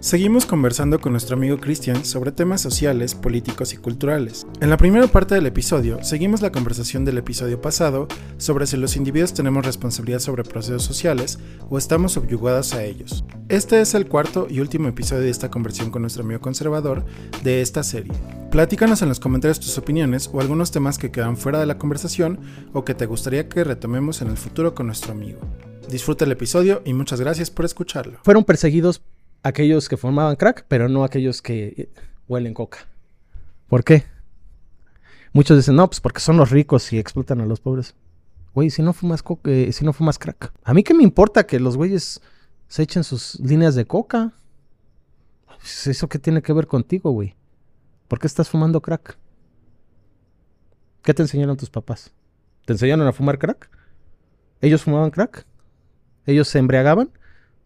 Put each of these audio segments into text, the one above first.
Seguimos conversando con nuestro amigo Cristian sobre temas sociales, políticos y culturales. En la primera parte del episodio, seguimos la conversación del episodio pasado sobre si los individuos tenemos responsabilidad sobre procesos sociales o estamos subyugados a ellos. Este es el cuarto y último episodio de esta conversión con nuestro amigo conservador de esta serie. Platícanos en los comentarios tus opiniones o algunos temas que quedan fuera de la conversación o que te gustaría que retomemos en el futuro con nuestro amigo. Disfruta el episodio y muchas gracias por escucharlo. Fueron perseguidos aquellos que formaban crack, pero no aquellos que eh, huelen coca. ¿Por qué? Muchos dicen, no, pues porque son los ricos y explotan a los pobres. Güey, si no fumas coca, eh, si no fumas crack. A mí qué me importa que los güeyes se echen sus líneas de coca. Pues, ¿Eso qué tiene que ver contigo, güey? ¿Por qué estás fumando crack? ¿Qué te enseñaron tus papás? ¿Te enseñaron a fumar crack? ¿Ellos fumaban crack? ¿Ellos se embriagaban?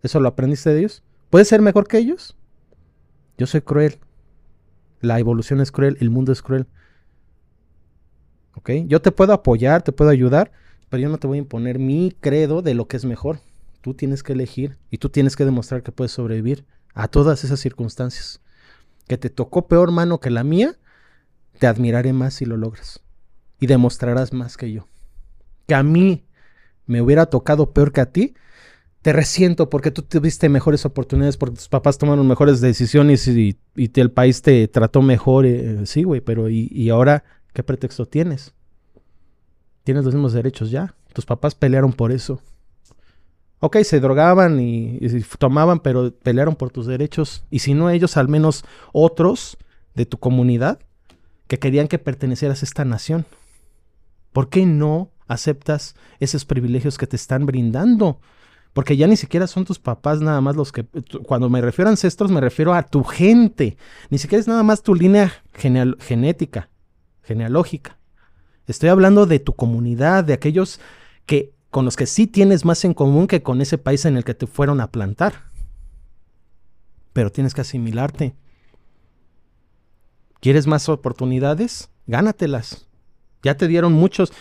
¿Eso lo aprendiste de ellos? ¿Puedes ser mejor que ellos? Yo soy cruel. La evolución es cruel, el mundo es cruel. ¿Ok? Yo te puedo apoyar, te puedo ayudar, pero yo no te voy a imponer mi credo de lo que es mejor. Tú tienes que elegir y tú tienes que demostrar que puedes sobrevivir a todas esas circunstancias. Que te tocó peor mano que la mía, te admiraré más si lo logras. Y demostrarás más que yo. Que a mí me hubiera tocado peor que a ti, te resiento porque tú tuviste mejores oportunidades, porque tus papás tomaron mejores decisiones y, el país te trató mejor. Eh, sí, güey, pero y, ahora qué pretexto tienes? Tienes los mismos derechos ya. Tus papás pelearon por eso. Ok, se drogaban y, y, tomaban, pero pelearon por tus derechos. Y si no ellos, al menos otros de tu comunidad que querían que pertenecieras a esta nación. ¿Por qué no aceptas esos privilegios que te están brindando? Porque ya ni siquiera son tus papás nada más los que... Cuando me refiero a ancestros me refiero a tu gente. Ni siquiera es nada más tu línea genética, genealógica. Estoy hablando de tu comunidad, de aquellos que con los que sí tienes más en común que con ese país en el que te fueron a plantar. Pero tienes que asimilarte. ¿Quieres más oportunidades? Gánatelas. Ya te dieron muchos.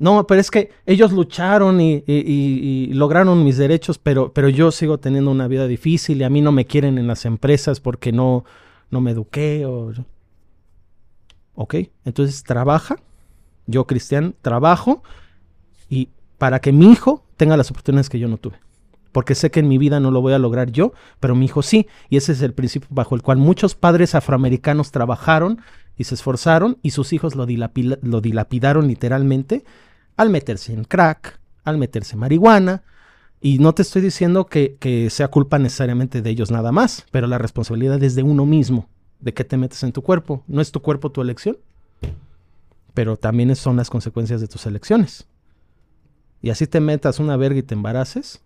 No, pero es que ellos lucharon y, lograron mis derechos, pero, pero yo sigo teniendo una vida difícil y a mí no me quieren en las empresas porque no, no me eduqué. O... Ok, entonces trabaja, yo cristian, trabajo y para que mi hijo tenga las oportunidades que yo no tuve. Porque sé que en mi vida no lo voy a lograr yo, pero mi hijo sí. Y ese es el principio bajo el cual muchos padres afroamericanos trabajaron y se esforzaron y sus hijos lo, lo dilapidaron literalmente al meterse en crack, al meterse en marihuana. Y no te estoy diciendo que, sea culpa necesariamente de ellos nada más, pero la responsabilidad es de uno mismo, de qué te metes en tu cuerpo. No es tu cuerpo tu elección, pero también son las consecuencias de tus elecciones. Y así te metas una verga y te embaraces,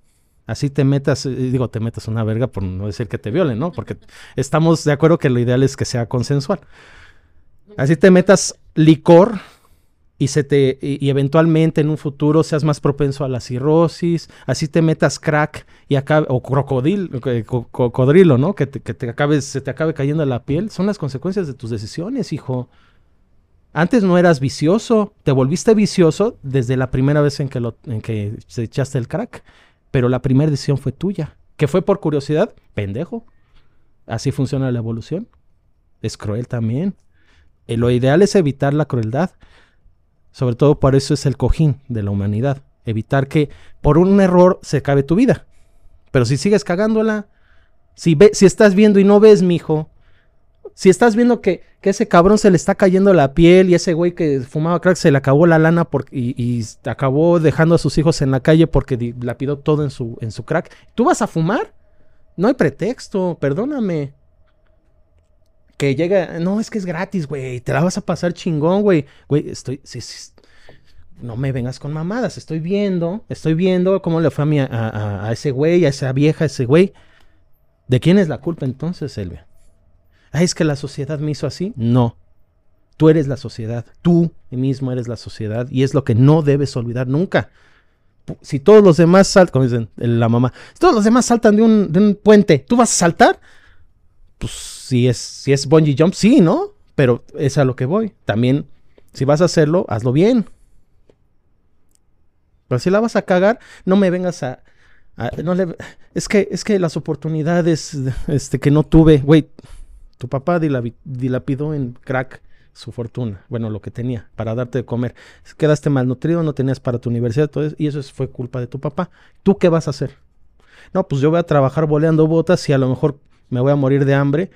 así te metas, eh, digo, te metas una verga por no decir que te violen, ¿no? Porque estamos de acuerdo que lo ideal es que sea consensual. Así te metas licor y, se te, y, eventualmente en un futuro seas más propenso a la cirrosis, así te metas crack y acabe, o crocodil, eh, cocodrilo, ¿no? Que, te, que te se te acabe cayendo la piel, son las consecuencias de tus decisiones, hijo. Antes no eras vicioso, te volviste vicioso desde la primera vez en que, lo, en que se echaste el crack, pero la primera decisión fue tuya, que fue por curiosidad, pendejo. Así funciona la evolución. Es cruel también. Eh, lo ideal es evitar la crueldad. Sobre todo por eso es el cojín de la humanidad. Evitar que por un error se acabe tu vida. Pero si sigues cagándola, si, ve, si estás viendo y no ves, mijo, si estás viendo que, que, ese cabrón se le está cayendo la piel y ese güey que fumaba crack se le acabó la lana y, y, acabó dejando a sus hijos en la calle porque la pidió todo en su, en su crack, ¿tú vas a fumar? No hay pretexto, perdóname que llega, no, es que es gratis, güey, te la vas a pasar chingón, güey. Güey, estoy, no me vengas con mamadas, estoy viendo, estoy viendo cómo le fue a, mi, a, ese güey, a esa vieja, a ese güey. ¿De quién es la culpa entonces, Elvia? Ah, es que la sociedad me hizo así. No, tú eres la sociedad, tú mismo eres la sociedad y es lo que no debes olvidar nunca. Si todos los demás saltan, como dicen la mamá, si todos los demás saltan de un, de un puente, ¿tú vas a saltar? Pues si es, si es bungee jump, sí, ¿no? Pero es a lo que voy. También, si vas a hacerlo, hazlo bien. Pero si la vas a cagar, no me vengas a, no le- es que es que las oportunidades este que no tuve, güey, tu papá dilapidó en crack su fortuna, bueno, lo que tenía para darte de comer. Quedaste malnutrido, no tenías para tu universidad, todo eso, y eso es- fue culpa de tu papá. ¿Tú qué vas a hacer? No, pues yo voy a trabajar boleando botas y a lo mejor me voy a morir de hambre,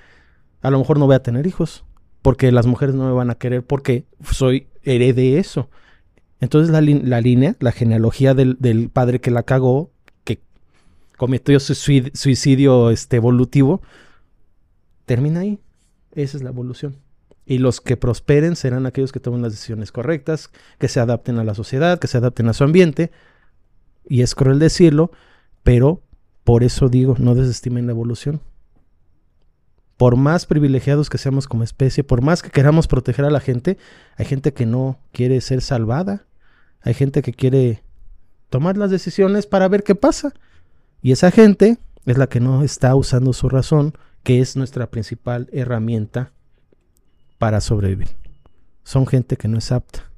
a lo mejor no voy a tener hijos, porque las mujeres no me van a querer porque soy heredé eso. Entonces la, línea, la genealogía del, padre que la cagó, que cometió suicid- suicidio este, evolutivo, termina ahí. Esa es la evolución. Y los que prosperen serán aquellos que tomen las decisiones correctas, que se adapten a la sociedad, que se adapten a su ambiente. Y es cruel decirlo, pero por eso digo, no desestimen la evolución. Por más privilegiados que seamos como especie, por más que queramos proteger a la gente, hay gente que no quiere ser salvada. Hay gente que quiere tomar las decisiones para ver qué pasa. Y esa gente es la que no está usando su razón, que es nuestra principal herramienta para sobrevivir. Son gente que no es apta.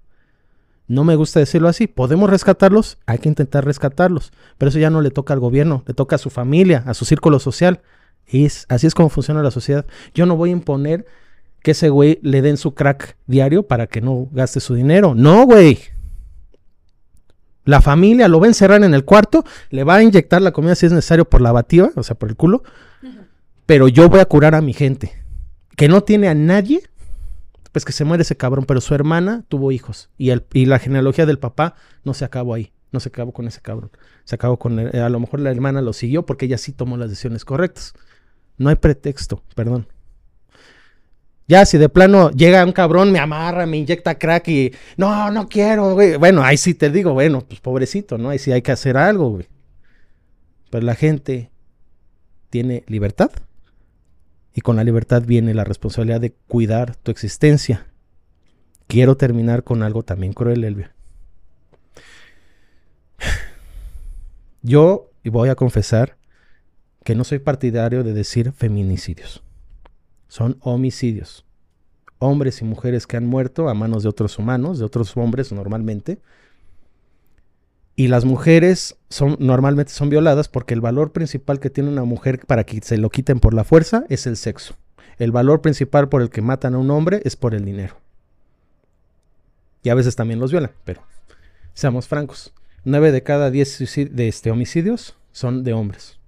No me gusta decirlo así. ¿Podemos rescatarlos? Hay que intentar rescatarlos. Pero eso ya no le toca al gobierno, le toca a su familia, a su círculo social. Es, así es como funciona la sociedad. Yo no voy a imponer que ese güey le den su crack diario para que no gaste su dinero. No, güey. La familia lo va a encerrar en el cuarto, le va a inyectar la comida si es necesario por la bativa, o sea, por el culo. Pero yo voy a curar a mi gente. Que no tiene a nadie, pues que se muere ese cabrón. Pero su hermana tuvo hijos. Y, el, y la genealogía del papá no se acabó ahí. No se acabó con ese cabrón. Se acabó con... el- a lo mejor la hermana lo siguió porque ella sí tomó las decisiones correctas. No hay pretexto, perdón. Ya, si de plano llega un cabrón, me amarra, me inyecta crack y no, no quiero, güey. Bueno, ahí sí te digo, bueno, pues pobrecito, ¿no? Ahí sí hay que hacer algo, güey. Pero la gente tiene libertad y con la libertad viene la responsabilidad de cuidar tu existencia. Quiero terminar con algo también cruel, Elvia. Yo, y voy a confesar, que no soy partidario de decir feminicidios. Son homicidios. Hombres y mujeres que han muerto a manos de otros humanos, de otros hombres normalmente. Y las mujeres son normalmente son violadas porque el valor principal que tiene una mujer para que se lo quiten por la fuerza es el sexo. El valor principal por el que matan a un hombre es por el dinero. Y a veces también los violan, pero seamos francos. 9 de cada 10 suicid- de este, homicidios son de hombres.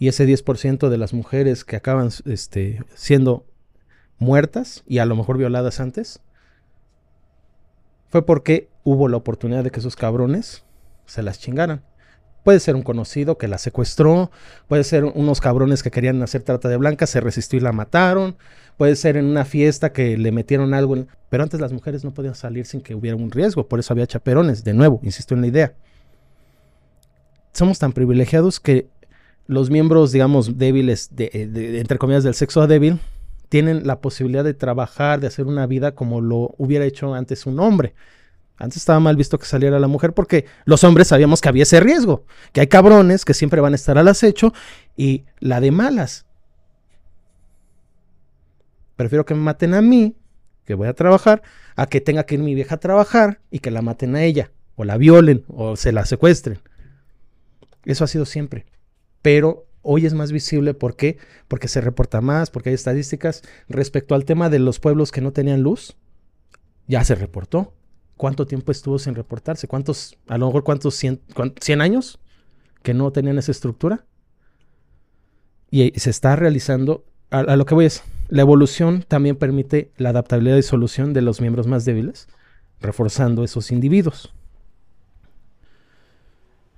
Y ese 10% de las mujeres que acaban este, siendo muertas y a lo mejor violadas antes, fue porque hubo la oportunidad de que esos cabrones se las chingaran. Puede ser un conocido que la secuestró, puede ser unos cabrones que querían hacer trata de blancas, se resistió y la mataron, puede ser en una fiesta que le metieron algo, pero antes las mujeres no podían salir sin que hubiera un riesgo, por eso había chaperones, de nuevo, insisto en la idea. Somos tan privilegiados que los miembros, digamos, débiles, de, de- de- entre comillas, del sexo débil, tienen la posibilidad de trabajar, de hacer una vida como lo hubiera hecho antes un hombre. Antes estaba mal visto que saliera la mujer porque los hombres sabíamos que había ese riesgo, que hay cabrones que siempre van a estar al acecho y la de malas. Prefiero que me maten a mí, que voy a trabajar, a que tenga que ir mi vieja a trabajar y que la maten a ella, o la violen, o se la secuestren. Eso ha sido siempre. Pero hoy es más visible, ¿por qué? Porque se reporta más, porque hay estadísticas respecto al tema de los pueblos que no tenían luz. Ya se reportó. ¿Cuánto tiempo estuvo sin reportarse? ¿Cuántos, a lo mejor cuántos, 100, cuán- 100 años que no tenían esa estructura? Y se está realizando, a, a lo que voy es, la evolución también permite la adaptabilidad y solución de los miembros más débiles, reforzando esos individuos.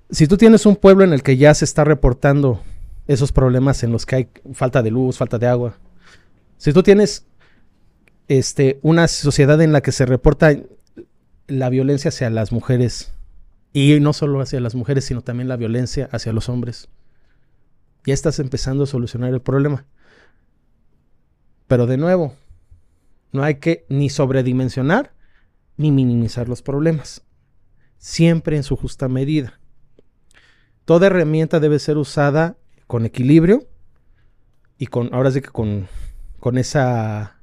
Si tú tienes un pueblo en el que ya se está reportando esos problemas en los que hay falta de luz, falta de agua, si tú tienes este, una sociedad en la que se reporta la violencia hacia las mujeres, y no solo hacia las mujeres, sino también la violencia hacia los hombres, ya estás empezando a solucionar el problema. Pero de nuevo, no hay que ni sobredimensionar ni minimizar los problemas. Siempre en su justa medida. Toda herramienta debe ser usada con equilibrio y con, ahora sí que con, con esa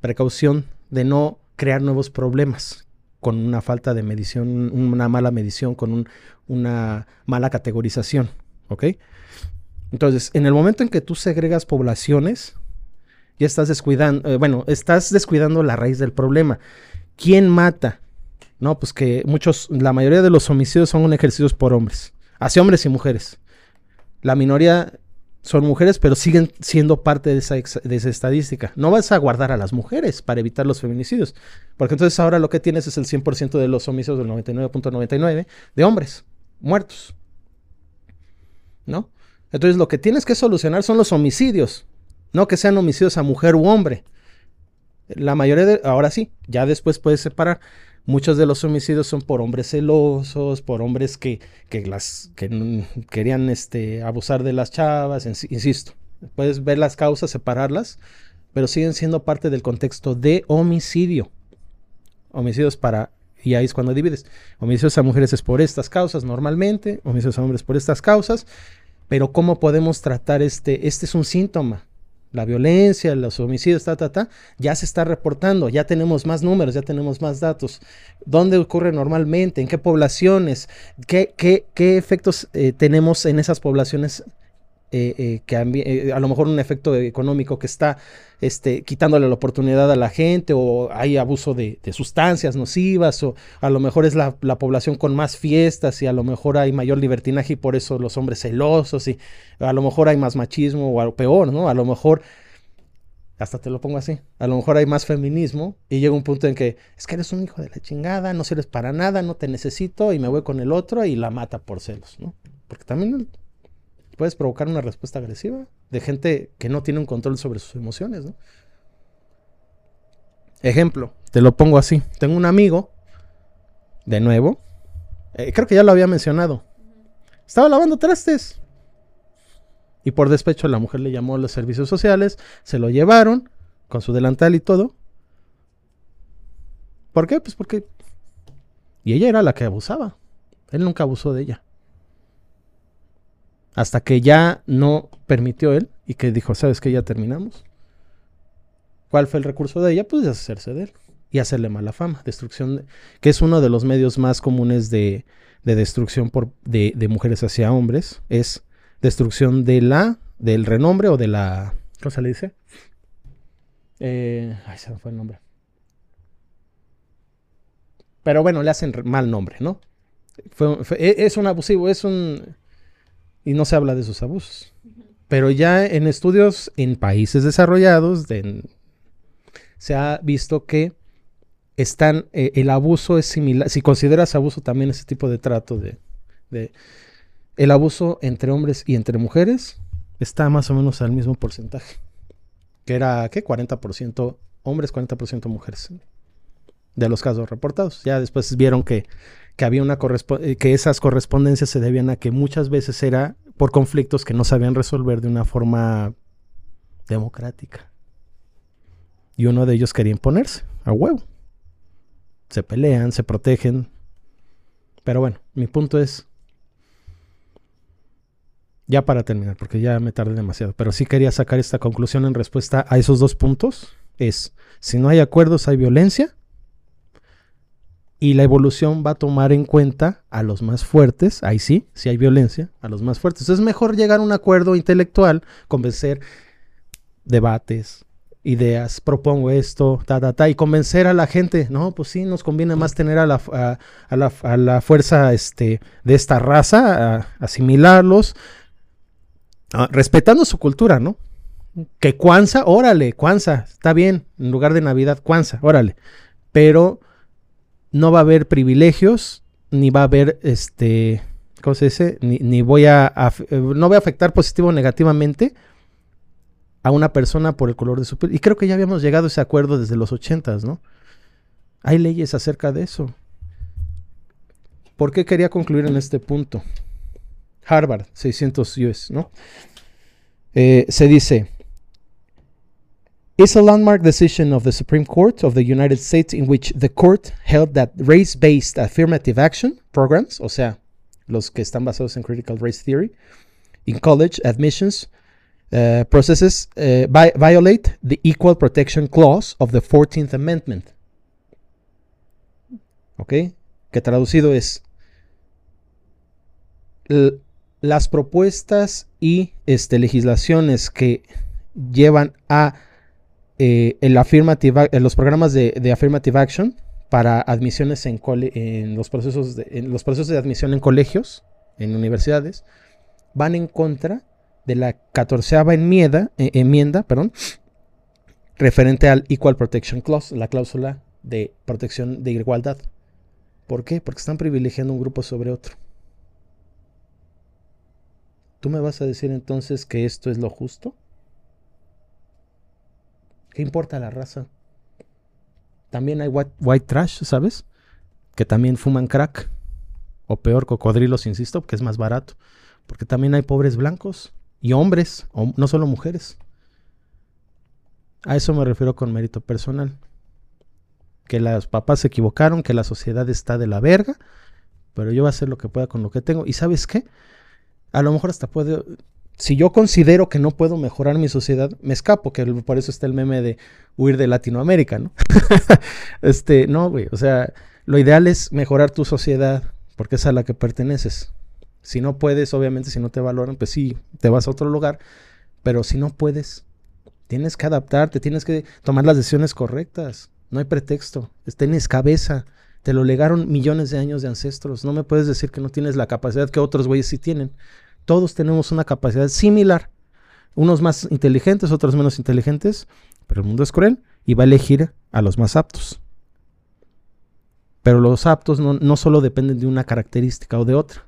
precaución de no crear nuevos problemas. con una falta de medición, una mala medición, con una mala categorización. ¿Ok? Entonces, en el momento en que tú segregas poblaciones, ya estás descuidando, eh, bueno, estás descuidando la raíz del problema. ¿Quién mata? No, pues que muchos, la mayoría de los homicidios son ejercidos por hombres, hacia hombres y mujeres. La minoría son mujeres, pero siguen siendo parte de esa, estadística. No vas a guardar a las mujeres para evitar los feminicidios, porque entonces ahora lo que tienes es el 100% de los homicidios del 99.99 de hombres muertos. ¿No? Entonces lo que tienes que solucionar son los homicidios, no que sean homicidios a mujer u hombre. La mayoría de, ahora sí, ya después puedes separar. Muchos de los homicidios son por hombres celosos, por hombres que, que las que querían este, abusar de las chavas, insisto. Puedes ver las causas, separarlas, pero siguen siendo parte del contexto de homicidio. Homicidios para y ahí es cuando divides. Homicidios a mujeres es por estas causas normalmente, homicidios a hombres por estas causas, pero ¿cómo podemos tratar este? Este es un síntoma la violencia, los homicidios, ta, ta, ta, ya se está reportando, ya tenemos más números, ya tenemos más datos. ¿Dónde ocurre normalmente? ¿En qué poblaciones? ¿Qué, qué, qué efectos eh, tenemos en esas poblaciones eh, eh, que eh, a lo mejor un efecto económico que está este, quitándole la oportunidad a la gente o hay abuso de, sustancias nocivas o a lo mejor es la, población con más fiestas y a lo mejor hay mayor libertinaje y por eso los hombres celosos y a lo mejor hay más machismo o peor, ¿no? A lo mejor hasta te lo pongo así. A lo mejor hay más feminismo y llega un punto en que es que eres un hijo de la chingada, no sirves para nada, no te necesito y me voy con el otro y la mata por celos, ¿no? Porque también puedes provocar una respuesta agresiva de gente que no tiene un control sobre sus emociones, ¿no? Ejemplo, te lo pongo así. Tengo un amigo, de nuevo, eh, creo que ya lo había mencionado. Estaba lavando trastes. Y por despecho la mujer le llamó a los servicios sociales, se lo llevaron con su delantal y todo. ¿Por qué? Pues porque... Y ella era la que abusaba. Él nunca abusó de ella. Hasta que ya no permitió él y que dijo, ¿sabes qué? Ya terminamos. ¿Cuál fue el recurso de ella? Pues deshacerse de él y hacerle mala fama. Destrucción, que es uno de los medios más comunes de, destrucción por, de, mujeres hacia hombres. Es destrucción de la, del renombre o de la, ¿cómo se le dice? Eh, ay, se me fue el nombre. Pero bueno, le hacen mal nombre, ¿no? E, es un abusivo, es un y no se habla de esos abusos. Pero ya en estudios en países desarrollados se ha visto que están, eh, el abuso es similar, si consideras abuso también ese tipo de trato de, de, el abuso entre hombres y entre mujeres está más o menos al mismo porcentaje, que era, ¿qué? 40% hombres, 40% mujeres, de los casos reportados. Ya después vieron que que había una eh, que esas correspondencias se debían a que muchas veces era por conflictos que no sabían resolver de una forma democrática. Y uno de ellos quería imponerse, a huevo. Se pelean, se protegen. Pero bueno, mi punto es, ya para terminar, porque ya me tardé demasiado, pero sí quería sacar esta conclusión en respuesta a esos dos puntos. Es, si no hay acuerdos, hay violencia y la evolución va a tomar en cuenta a los más fuertes, ahí sí, si hay violencia, a los más fuertes. Es mejor llegar a un acuerdo intelectual, convencer debates, ideas, propongo esto, ta, ta, ta, y convencer a la gente, no, pues sí, nos conviene más tener a la, a, la, a la, fuerza este, de esta raza, asimilarlos, respetando su cultura, ¿no? Que Kwanzaa, órale, Kwanzaa, está bien, en lugar de Navidad, Kwanzaa, órale, pero no va a haber privilegios, ni va a haber, este, ¿cómo se dice? Ni, voy a, eh, no voy a afectar positivo o negativamente a una persona por el color de su piel. Y creo que ya habíamos llegado a ese acuerdo desde los ochentas, ¿no? Hay leyes acerca de eso. ¿Por qué quería concluir en este punto? Harvard, 600 US, ¿no? Eh, se dice, is a landmark decision of the Supreme Court of the United States in which the court held that race-based affirmative action programs, o sea, los que están basados en critical race theory, in college admissions uh, processes vi violate the Equal Protection Clause of the 14th Amendment. ¿ok? Que traducido es las propuestas y este, legislaciones que llevan a eh, affirmative, los programas de, affirmative action para admisiones en, en, los procesos de, en los procesos de admisión en colegios, en universidades, van en contra de la catorceava enmienda, eh, referente al Equal Protection Clause, la cláusula de protección de igualdad. ¿Por qué? Porque están privilegiando un grupo sobre otro. ¿Tú me vas a decir entonces que esto es lo justo? ¿Qué importa la raza? También hay white, trash, ¿sabes? Que también fuman crack. O peor, cocodrilos, insisto, que es más barato. Porque también hay pobres blancos y hombres, no solo mujeres. A eso me refiero con mérito personal. Que los papás se equivocaron, que la sociedad está de la verga, pero yo voy a hacer lo que pueda con lo que tengo. ¿Y sabes qué? A lo mejor hasta puedo... Si yo considero que no puedo mejorar mi sociedad, me escapo, que por eso está el meme de huir de Latinoamérica, ¿no? este, no, güey, o sea, lo ideal es mejorar tu sociedad, porque es a la que perteneces. Si no puedes, obviamente, si no te valoran, pues sí, te vas a otro lugar, pero si no puedes, Tienes que adaptarte, tienes que tomar las decisiones correctas. No hay pretexto. Tienes cabeza. Te lo legaron millones de años de ancestros. No me puedes decir que no tienes la capacidad que otros güeyes sí tienen. Todos tenemos una capacidad similar. Unos más inteligentes, otros menos inteligentes. Pero el mundo es cruel y va a elegir a los más aptos. Pero los aptos no, solo dependen de una característica o de otra.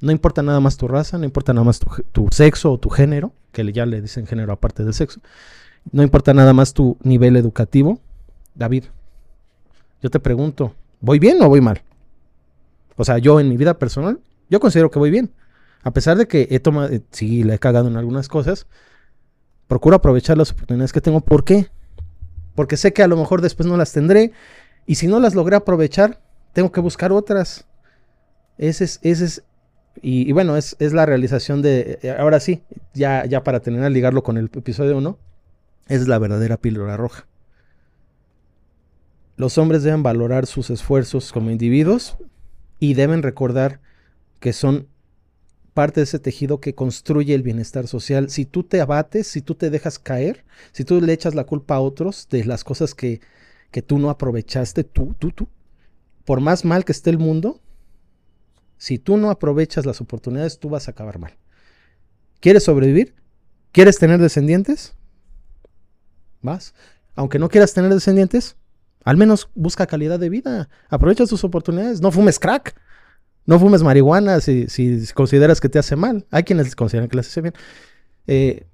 No importa nada más tu raza, no importa nada más tu, sexo o tu género, que ya le dicen género aparte del sexo. No importa nada más tu nivel educativo. David, yo te pregunto, ¿voy bien o voy mal? O sea, yo en mi vida personal, yo considero que voy bien. A pesar de que he tomado, eh, sí, le he cagado en algunas cosas, procuro aprovechar las oportunidades que tengo. ¿Por qué? Porque sé que a lo mejor después no las tendré. Y si no las logré aprovechar, tengo que buscar otras. Ese es, ese es y, bueno, es, la realización de, eh, ahora sí, ya, ya para terminar, ligarlo con el episodio 1, es la verdadera píldora roja. Los hombres deben valorar sus esfuerzos como individuos y deben recordar que son parte de ese tejido que construye el bienestar social. Si tú te abates, si tú te dejas caer, si tú le echas la culpa a otros de las cosas que, que tú no aprovechaste, tú, tú, tú, por más mal que esté el mundo, si tú no aprovechas las oportunidades, tú vas a acabar mal. ¿Quieres sobrevivir? ¿Quieres tener descendientes? Vas. Aunque no quieras tener descendientes, al menos busca calidad de vida. Aprovecha tus oportunidades. No fumes crack. No fumes marihuana si, consideras que te hace mal. Hay quienes consideran que les hace bien. Eh,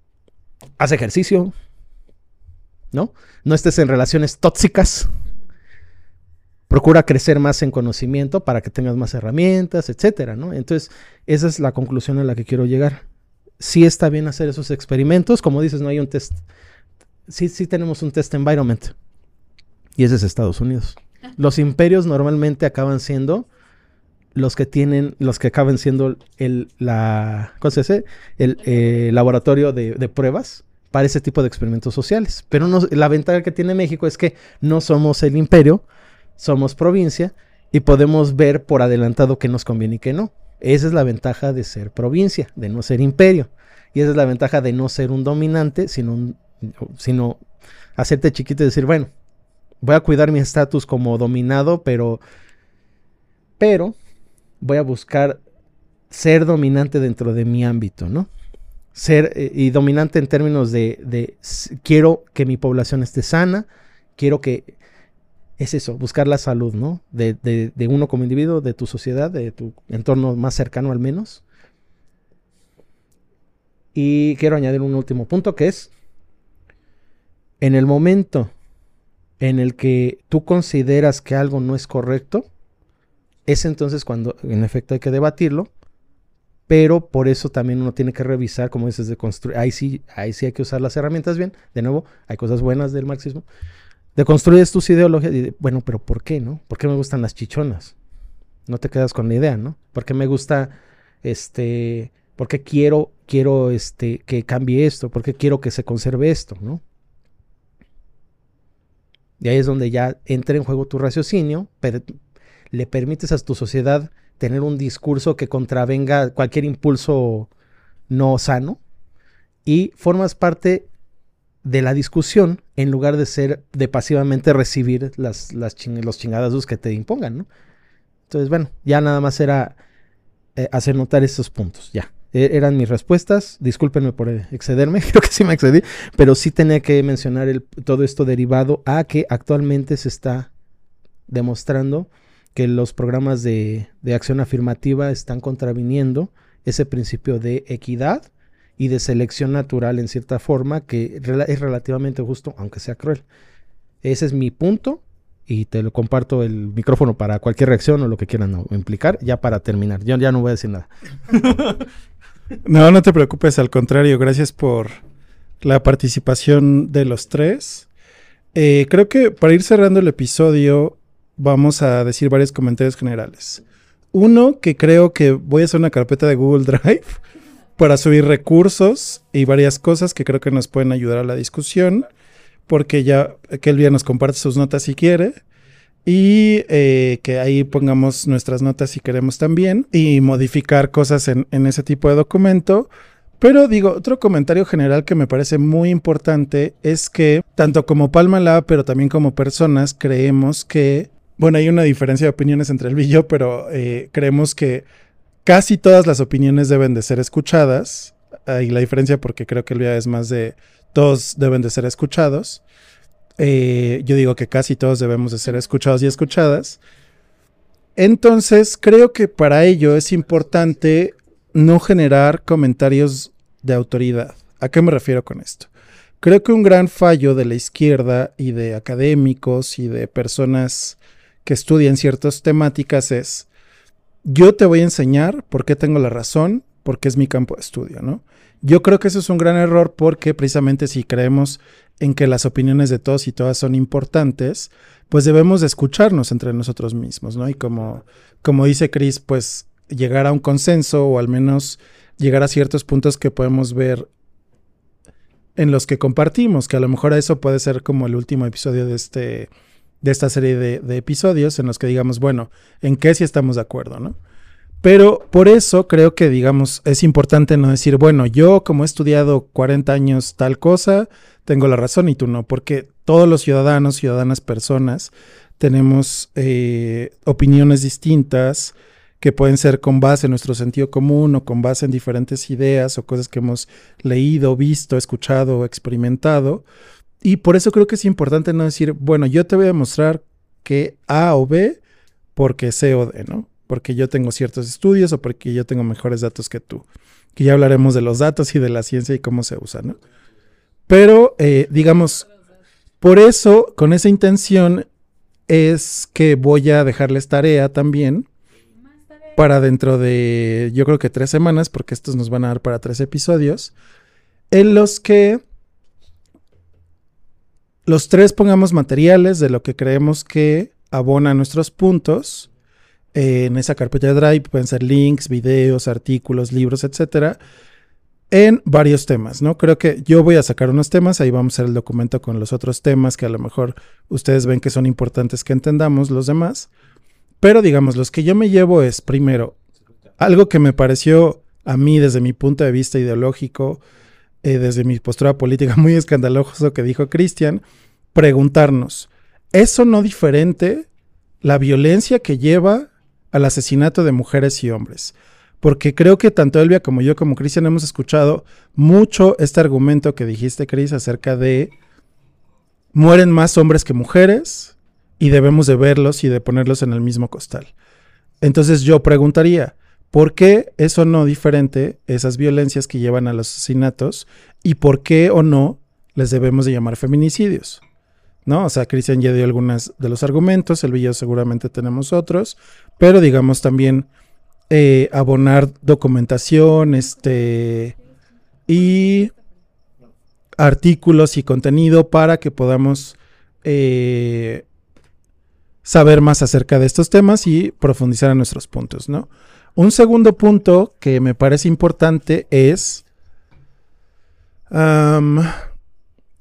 haz ejercicio. ¿No? No estés en relaciones tóxicas. Procura crecer más en conocimiento para que tengas más herramientas, etcétera, ¿no? Entonces, esa es la conclusión a la que quiero llegar. Sí está bien hacer esos experimentos, como dices, no hay un test. Sí, sí tenemos un test environment. Y ese es Estados Unidos. Los imperios normalmente acaban siendo los que tienen, los que acaban siendo el, la, ¿cómo se dice? el eh, laboratorio de, pruebas para ese tipo de experimentos sociales. Pero la ventaja que tiene México es que no somos el imperio, somos provincia y podemos ver por adelantado qué nos conviene y qué no. Esa es la ventaja de ser provincia, de no ser imperio. Y esa es la ventaja de no ser un dominante, sino, sino hacerte chiquito y decir, bueno, voy a cuidar mi estatus como dominado, pero, pero voy a buscar ser dominante dentro de mi ámbito, ¿no? Ser eh, y dominante en términos de, de quiero que mi población esté sana, quiero que es eso, buscar la salud, ¿no? De, de, uno como individuo, de tu sociedad, de tu entorno más cercano al menos. Y quiero añadir un último punto que es, en el momento en el que tú consideras que algo no es correcto, es entonces cuando en efecto hay que debatirlo, pero por eso también uno tiene que revisar, como dices, de construir, ahí sí, ahí sí hay que usar las herramientas bien, de nuevo, hay cosas buenas del marxismo, deconstruyes tus ideologías y bueno, pero ¿por qué, no? ¿Por qué me gustan las chichonas? No te quedas con la idea, ¿no? ¿Por qué me gusta este por qué quiero quiero este que cambie esto? ¿Por qué quiero que se conserve esto, no? Y ahí es donde ya entra en juego tu raciocinio, pero le permites a tu sociedad tener un discurso que contravenga cualquier impulso no sano y formas parte de la discusión en lugar de ser de pasivamente recibir las, las los chingadazos que te impongan, ¿no? Entonces, bueno, ya nada más era eh, hacer notar estos puntos, ya. E, eran mis respuestas, discúlpenme por excederme, creo que sí me excedí, pero sí tenía que mencionar el, todo esto derivado a que actualmente se está demostrando que los programas de, de acción afirmativa están contraviniendo ese principio de equidad y de selección natural en cierta forma que es relativamente justo, aunque sea cruel. Ese es mi punto y te lo comparto el micrófono para cualquier reacción o lo que quieran implicar, ya para terminar. Yo ya no voy a decir nada. no, no te preocupes, al contrario, gracias por la participación de los tres. Eh, creo que para ir cerrando el episodio vamos a decir varios comentarios generales. Uno, que creo que voy a hacer una carpeta de Google Drive para subir recursos y varias cosas que creo que nos pueden ayudar a la discusión porque ya día nos comparte sus notas si quiere. Y eh, que ahí pongamos nuestras notas si queremos también. Y modificar cosas en, ese tipo de documento. Pero digo, otro comentario general que me parece muy importante es que tanto como Palma Lab, pero también como personas, creemos que, bueno, hay una diferencia de opiniones entre él y yo, pero eh, creemos que casi todas las opiniones deben de ser escuchadas. Hay la diferencia porque creo que el día es más de todos deben de ser escuchados. Eh, yo digo que casi todos debemos de ser escuchados y escuchadas. Entonces, creo que para ello es importante no generar comentarios de autoridad. ¿A qué me refiero con esto? Creo que un gran fallo de la izquierda y de académicos y de personas que estudian ciertas temáticas es, yo te voy a enseñar por qué tengo la razón, porque es mi campo de estudio, ¿no? Yo creo que eso es un gran error porque precisamente si creemos en que las opiniones de todos y todas son importantes, pues debemos escucharnos entre nosotros mismos, ¿no? Y como, como dice Chris, pues llegar a un consenso o al menos llegar a ciertos puntos que podemos ver en los que compartimos, que a lo mejor eso puede ser como el último episodio de este de esta serie de, episodios en los que digamos, bueno, en qué sí estamos de acuerdo, ¿no? Pero por eso creo que, digamos, es importante no decir, bueno, yo como he estudiado 40 años tal cosa, tengo la razón y tú no, porque todos los ciudadanos, ciudadanas, personas, tenemos eh, opiniones distintas que pueden ser con base en nuestro sentido común o con base en diferentes ideas o cosas que hemos leído, visto, escuchado o experimentado. Y por eso creo que es importante no decir, bueno, yo te voy a mostrar que A o B porque C o D, ¿no? porque yo tengo ciertos estudios o porque yo tengo mejores datos que tú. Que ya hablaremos de los datos y de la ciencia y cómo se usa, ¿no? Pero, eh, digamos, por eso, con esa intención, es que voy a dejarles tarea también para dentro de, yo creo que tres semanas, porque estos nos van a dar para tres episodios, en los que los tres pongamos materiales de lo que creemos que abona nuestros puntos en esa carpeta de Drive pueden ser links, videos, artículos, libros, etcétera, en varios temas, ¿no? Creo que yo voy a sacar unos temas, ahí vamos a hacer el documento con los otros temas que a lo mejor ustedes ven que son importantes que entendamos los demás. Pero digamos, los que yo me llevo es, primero, algo que me pareció a mí desde mi punto de vista ideológico, eh, desde mi postura política muy escandaloso que dijo Cristian, preguntarnos, ¿eso no diferente la violencia que lleva al asesinato de mujeres y hombres. Porque creo que tanto Elvia como yo, como Cristian, hemos escuchado mucho este argumento que dijiste, Cris, acerca de mueren más hombres que mujeres y debemos de verlos y de ponerlos en el mismo costal. Entonces yo preguntaría, ¿por qué eso no diferente esas violencias que llevan a los asesinatos y por qué o no les debemos de llamar feminicidios? ¿no? O sea, Cristian ya dio algunos de los argumentos, el seguramente tenemos otros, pero digamos también eh, abonar documentación, este, y artículos y contenido para que podamos eh, saber más acerca de estos temas y profundizar en nuestros puntos, ¿no? Un segundo punto que me parece importante es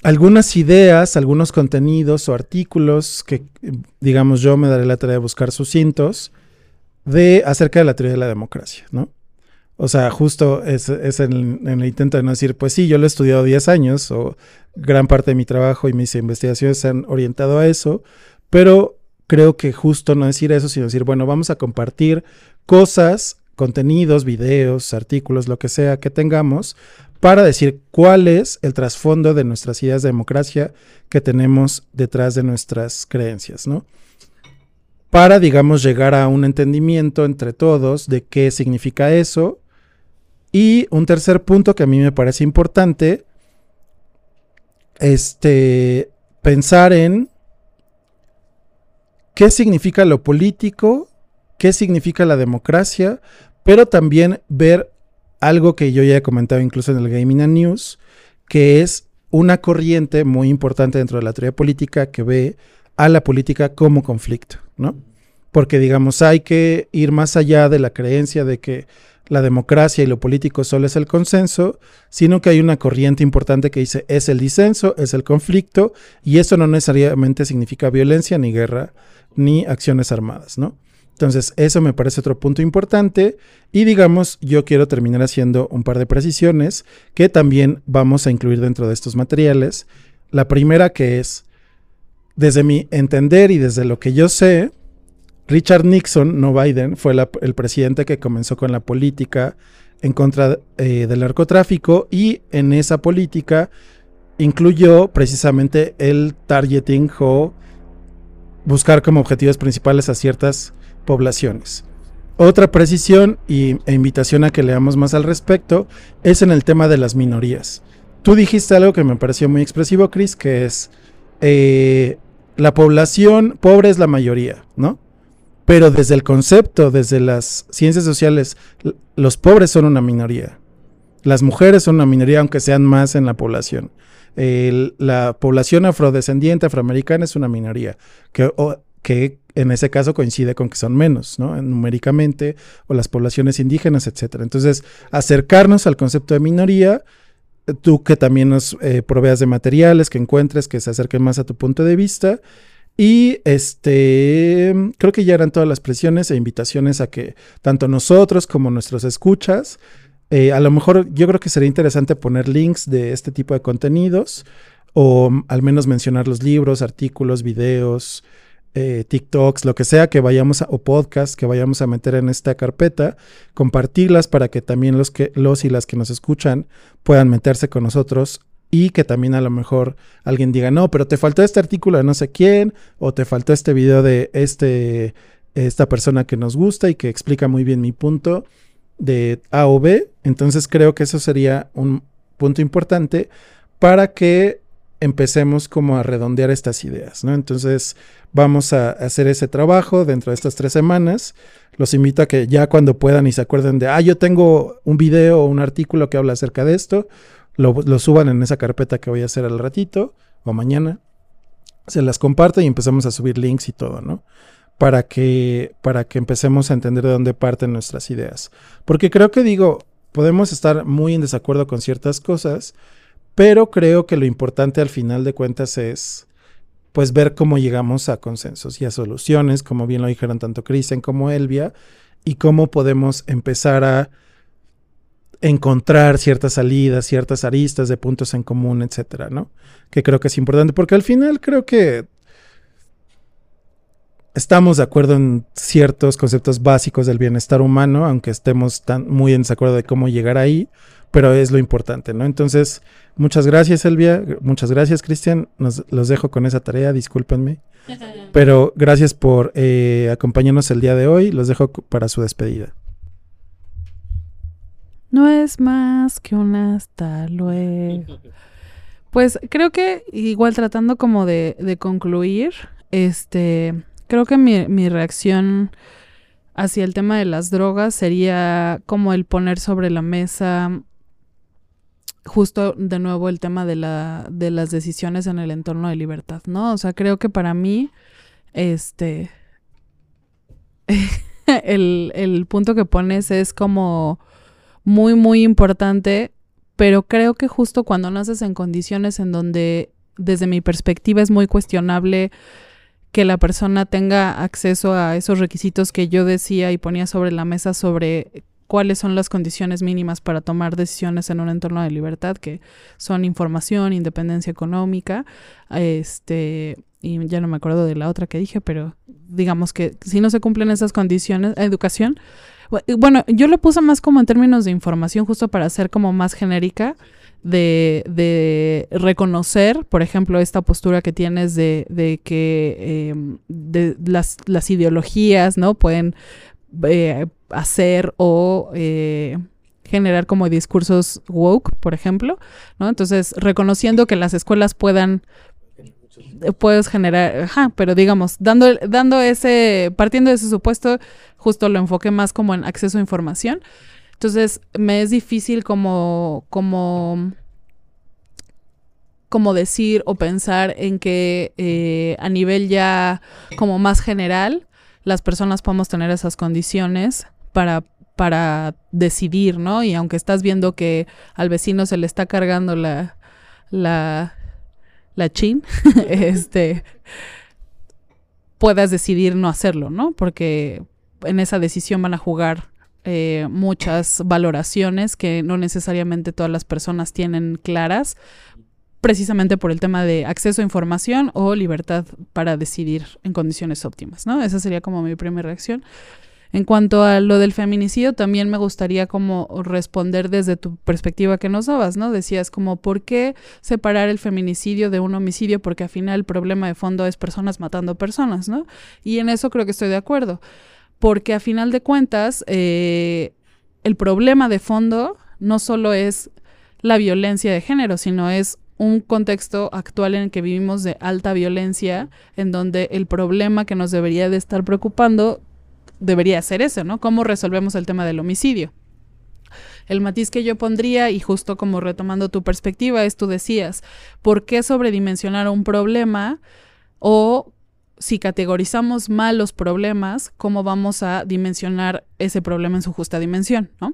algunas ideas, algunos contenidos o artículos que, digamos, yo me daré la tarea de buscar sucintos de acerca de la teoría de la democracia, ¿no? O sea, justo es, en, el intento de no decir, pues sí, yo lo he estudiado 10 años o gran parte de mi trabajo y mis investigaciones se han orientado a eso, pero creo que justo no decir eso, sino decir, bueno, vamos a compartir cosas, contenidos, videos, artículos, lo que sea que tengamos, para decir cuál es el trasfondo de nuestras ideas de democracia que tenemos detrás de nuestras creencias, ¿no? Para, digamos, llegar a un entendimiento entre todos de qué significa eso y un tercer punto que a mí me parece importante, este, pensar en qué significa lo político, qué significa la democracia, pero también ver algo que yo ya he comentado incluso en el Gaming News, que es una corriente muy importante dentro de la teoría política que ve a la política como conflicto, ¿no? Porque digamos, hay que ir más allá de la creencia de que la democracia y lo político solo es el consenso, sino que hay una corriente importante que dice es el disenso, es el conflicto, y eso no necesariamente significa violencia, ni guerra, ni acciones armadas, ¿no? Entonces, eso me parece otro punto importante. Y digamos, yo quiero terminar haciendo un par de precisiones que también vamos a incluir dentro de estos materiales. La primera que es, desde mi entender y desde lo que yo sé, Richard Nixon, no Biden, fue el presidente que comenzó con la política en contra eh, del narcotráfico y en esa política incluyó precisamente el targeting o buscar como objetivos principales a ciertas poblaciones. Otra precisión y, e invitación a que leamos más al respecto es en el tema de las minorías. Tú dijiste algo que me pareció muy expresivo, Chris, que es eh, la población pobre es la mayoría, ¿no? Pero desde el concepto, desde las ciencias sociales, los pobres son una minoría. Las mujeres son una minoría, aunque sean más en la población. la población afrodescendiente afroamericana es una minoría, que, que en ese caso coincide con que son menos, ¿no? Numéricamente, o las poblaciones indígenas, etcétera. Entonces, acercarnos al concepto de minoría, tú que también nos eh, proveas de materiales, que encuentres, que se acerquen más a tu punto de vista, y este, creo que ya eran todas las presiones e invitaciones a que tanto nosotros como nuestros escuchas, eh, a lo mejor yo creo que sería interesante poner links de este tipo de contenidos o al menos mencionar los libros, artículos, videos, eh, TikToks, lo que sea que vayamos a, o podcasts que vayamos a meter en esta carpeta, compartirlas para que también los que los y las que nos escuchan puedan meterse con nosotros y que también a lo mejor alguien diga, no, pero te faltó este artículo de no sé quién, o te faltó este video de este, esta persona que nos gusta y que explica muy bien mi punto de A o B. Entonces creo que eso sería un punto importante para que empecemos como a redondear estas ideas, ¿no? Entonces vamos a hacer ese trabajo dentro de estas tres semanas. Los invito a que ya cuando puedan y se acuerden de, ah, yo tengo un video o un artículo que habla acerca de esto, lo, suban en esa carpeta que voy a hacer al ratito o mañana. Se las comparto y empezamos a subir links y todo, ¿no? Para que, para que empecemos a entender de dónde parten nuestras ideas. Porque creo que digo, podemos estar muy en desacuerdo con ciertas cosas, pero creo que lo importante al final de cuentas es pues ver cómo llegamos a consensos y a soluciones, como bien lo dijeron tanto Cristian como Elvia, y cómo podemos empezar a encontrar ciertas salidas, ciertas aristas de puntos en común, etcétera, ¿no? Que creo que es importante porque al final creo que estamos de acuerdo en ciertos conceptos básicos del bienestar humano, aunque estemos tan muy en desacuerdo de cómo llegar ahí, pero es lo importante, ¿no? Entonces, muchas gracias, Elvia, muchas gracias, Cristian, los dejo con esa tarea, discúlpenme, pero gracias por eh, acompañarnos el día de hoy, los dejo para su despedida. No es más que un hasta luego. Pues creo que igual tratando como de, de concluir, este, creo que mi, mi, reacción hacia el tema de las drogas sería como el poner sobre la mesa justo de nuevo el tema de, la, de las decisiones en el entorno de libertad, ¿no? O sea, creo que para mí, este, el, el punto que pones es como muy, muy importante pero creo que justo cuando naces en condiciones en donde desde mi perspectiva es muy cuestionable que la persona tenga acceso a esos requisitos que yo decía y ponía sobre la mesa sobre cuáles son las condiciones mínimas para tomar decisiones en un entorno de libertad, que son información, independencia económica, este, y ya no me acuerdo de la otra que dije, pero digamos que si no se cumplen esas condiciones, educación, bueno, yo lo puse más como en términos de información, justo para ser como más genérica, de, de reconocer, por ejemplo, esta postura que tienes de, de que em, de las, las ideologías, ¿no? Pueden eh, hacer o eh, generar como discursos woke, por ejemplo, ¿no? Entonces, reconociendo que las escuelas puedan eh, puedes generar, ajá, pero digamos, dando, dando ese, partiendo de ese supuesto, justo lo enfoqué más como en acceso a información. Entonces, me es difícil como, como, como decir o pensar en que a nivel ya como más general, las personas podemos tener esas condiciones para, para decidir, ¿no? Y aunque estás viendo que al vecino se le está cargando la, la, la chin, este, puedas decidir no hacerlo, ¿no? Porque en esa decisión van a jugar eh, muchas valoraciones que no necesariamente todas las personas tienen claras, precisamente por el tema de acceso a información o libertad para decidir en condiciones óptimas, ¿no? Esa sería como mi primera reacción. En cuanto a lo del feminicidio, también me gustaría como responder desde tu perspectiva que nos dabas, ¿no? Decías como, ¿por qué separar el feminicidio de un homicidio? Porque al final el problema de fondo es personas matando personas, ¿no? Y en eso creo que estoy de acuerdo. Porque a final de cuentas, eh, el problema de fondo no solo es la violencia de género, sino es un contexto actual en el que vivimos de alta violencia, en donde el problema que nos debería de estar preocupando debería ser ese, ¿no? ¿Cómo resolvemos el tema del homicidio? El matiz que yo pondría, y justo como retomando tu perspectiva, es tú decías, ¿por qué sobredimensionar un problema o si categorizamos mal los problemas, cómo vamos a dimensionar ese problema en su justa dimensión, ¿no?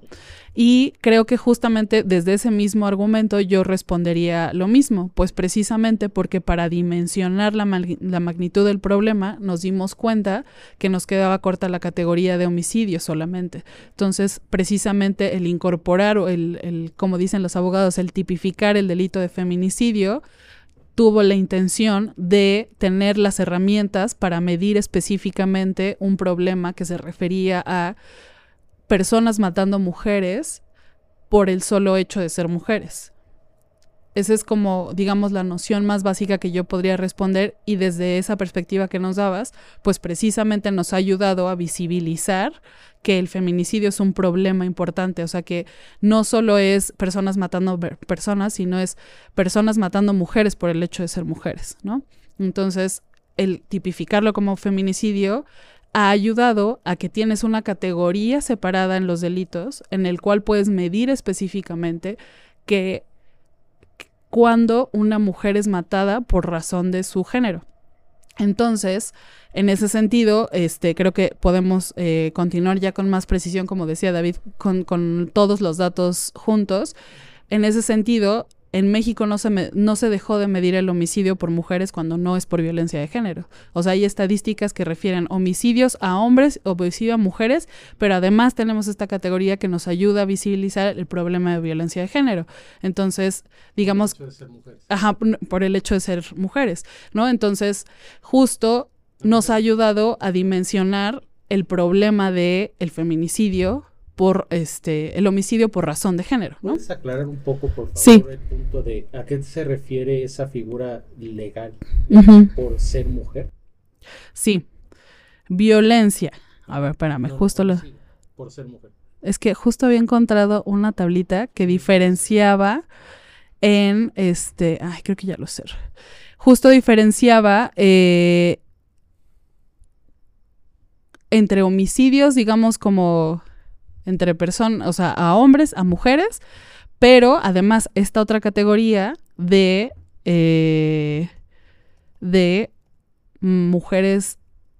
Y creo que justamente desde ese mismo argumento yo respondería lo mismo, pues precisamente porque para dimensionar la, la magnitud del problema nos dimos cuenta que nos quedaba corta la categoría de homicidio solamente. Entonces, precisamente el incorporar o el, el como dicen los abogados, el tipificar el delito de feminicidio, tuvo la intención de tener las herramientas para medir específicamente un problema que se refería a personas matando mujeres por el solo hecho de ser mujeres. Esa es como, digamos, la noción más básica que yo podría responder y desde esa perspectiva que nos dabas, pues precisamente nos ha ayudado a visibilizar que el feminicidio es un problema importante, o sea que no solo es personas matando personas, sino es personas matando mujeres por el hecho de ser mujeres, ¿no? Entonces, el tipificarlo como feminicidio ha ayudado a que tienes una categoría separada en los delitos en el cual puedes medir específicamente que cuando una mujer es matada por razón de su género. Entonces, en ese sentido, este, creo que podemos eh, continuar ya con más precisión, como decía David, con, con todos los datos juntos. En ese sentido, en México no se, no se dejó de medir el homicidio por mujeres cuando no es por violencia de género. O sea, hay estadísticas que refieren homicidios a hombres, homicidio a mujeres, pero además tenemos esta categoría que nos ayuda a visibilizar el problema de violencia de género. Entonces, digamos... Por el hecho de ser mujeres. Ajá, por el hecho de ser mujeres, ¿no? Entonces, justo nos ha ayudado a dimensionar el problema de el feminicidio por este el homicidio por razón de género. ¿no? ¿Puedes aclarar un poco, por favor, el punto de a qué se refiere esa figura legal por ser mujer? Sí. Violencia. A ver, espérame, justo lo. por ser mujer. Es que justo había encontrado una tablita que diferenciaba en este. Ay, creo que ya lo sé. Justo diferenciaba eh, entre homicidios, digamos, como entre personas, o sea, a hombres, a mujeres, pero además esta otra categoría de, eh, de mujeres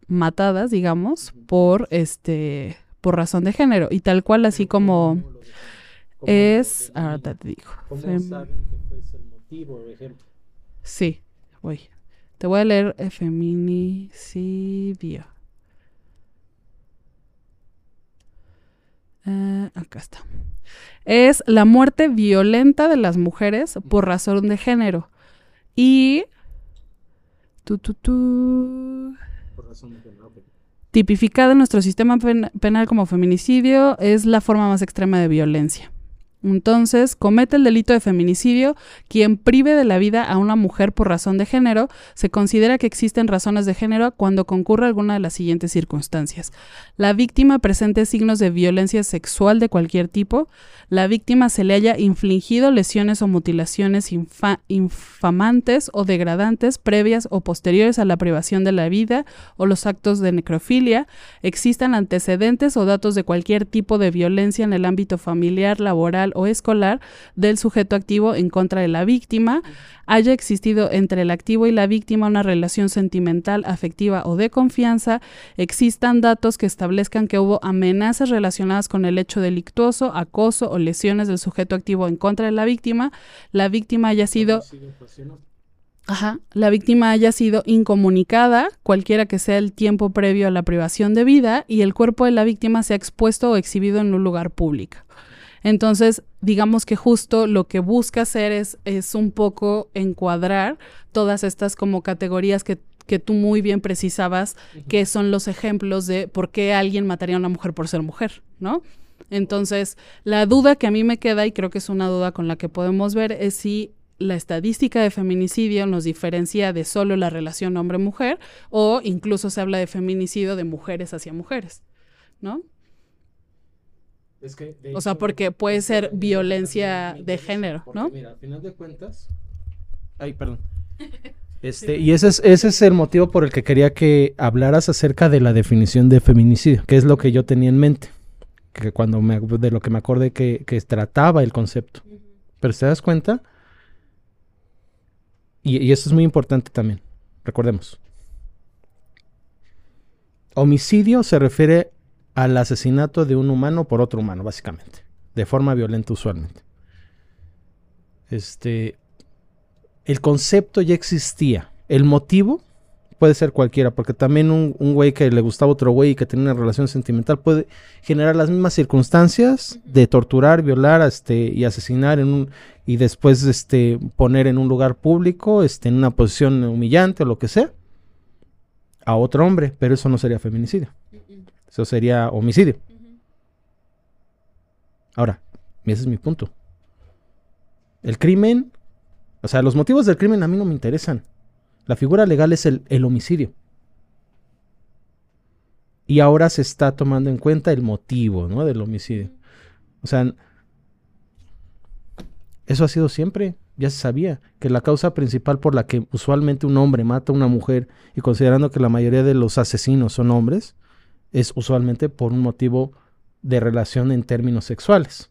matadas, digamos, por este por razón de género y tal cual así como es, ahora te digo. ¿Cómo Fem- saben que fue ese el motivo, por ejemplo? Sí, voy. Te voy a leer feminicidio. Eh, acá está. Es la muerte violenta de las mujeres por razón de género. Y... Tu, tu, tu, Por razón de género, tipificada en nuestro sistema pen- penal como feminicidio, es la forma más extrema de violencia. Entonces, comete el delito de feminicidio quien prive de la vida a una mujer por razón de género. Se considera que existen razones de género cuando concurre alguna de las siguientes circunstancias. La víctima presente signos de violencia sexual de cualquier tipo. La víctima se le haya infligido lesiones o mutilaciones infa- infamantes o degradantes previas o posteriores a la privación de la vida o los actos de necrofilia. Existan antecedentes o datos de cualquier tipo de violencia en el ámbito familiar, laboral o escolar del sujeto activo en contra de la víctima, haya existido entre el activo y la víctima una relación sentimental, afectiva o de confianza, existan datos que establezcan que hubo amenazas relacionadas con el hecho delictuoso, acoso o lesiones del sujeto activo en contra de la víctima, la víctima haya sido. Ajá, la víctima haya sido incomunicada, cualquiera que sea el tiempo previo a la privación de vida, y el cuerpo de la víctima sea expuesto o exhibido en un lugar público. Entonces, digamos que justo lo que busca hacer es, es un poco encuadrar todas estas como categorías que, que tú muy bien precisabas, que son los ejemplos de por qué alguien mataría a una mujer por ser mujer, ¿no? Entonces, la duda que a mí me queda, y creo que es una duda con la que podemos ver, es si la estadística de feminicidio nos diferencia de solo la relación hombre-mujer o incluso se habla de feminicidio de mujeres hacia mujeres, ¿no? Es que, de O sea, porque puede ser violencia de género, ¿no? Mira, al final de cuentas, Ay, perdón. Este, y ese es, ese es el motivo por el que quería que hablaras acerca de la definición de feminicidio, que es lo que yo tenía en mente. Que cuando me, de lo que me acordé que, que trataba el concepto. Pero si te das cuenta, y, y eso es muy importante también, recordemos. Homicidio se refiere al asesinato de un humano por otro humano, básicamente. De forma violenta usualmente. Este, el concepto ya existía. El motivo puede ser cualquiera, porque también un, un güey que le gustaba otro güey y que tenía una relación sentimental puede generar las mismas circunstancias de torturar, violar este, y asesinar en un, y después este, poner en un lugar público, este, en una posición humillante o lo que sea, a otro hombre, pero eso no sería feminicidio. Eso sería homicidio. Ahora, ese es mi punto. El crimen, o sea, los motivos del crimen a mí no me interesan. La figura legal es el, el homicidio. Y ahora se está tomando en cuenta el motivo, ¿no? Del homicidio. O sea, eso ha sido siempre. Ya se sabía que la causa principal por la que usualmente un hombre mata a una mujer, y considerando que la mayoría de los asesinos son hombres, es usualmente por un motivo de relación en términos sexuales.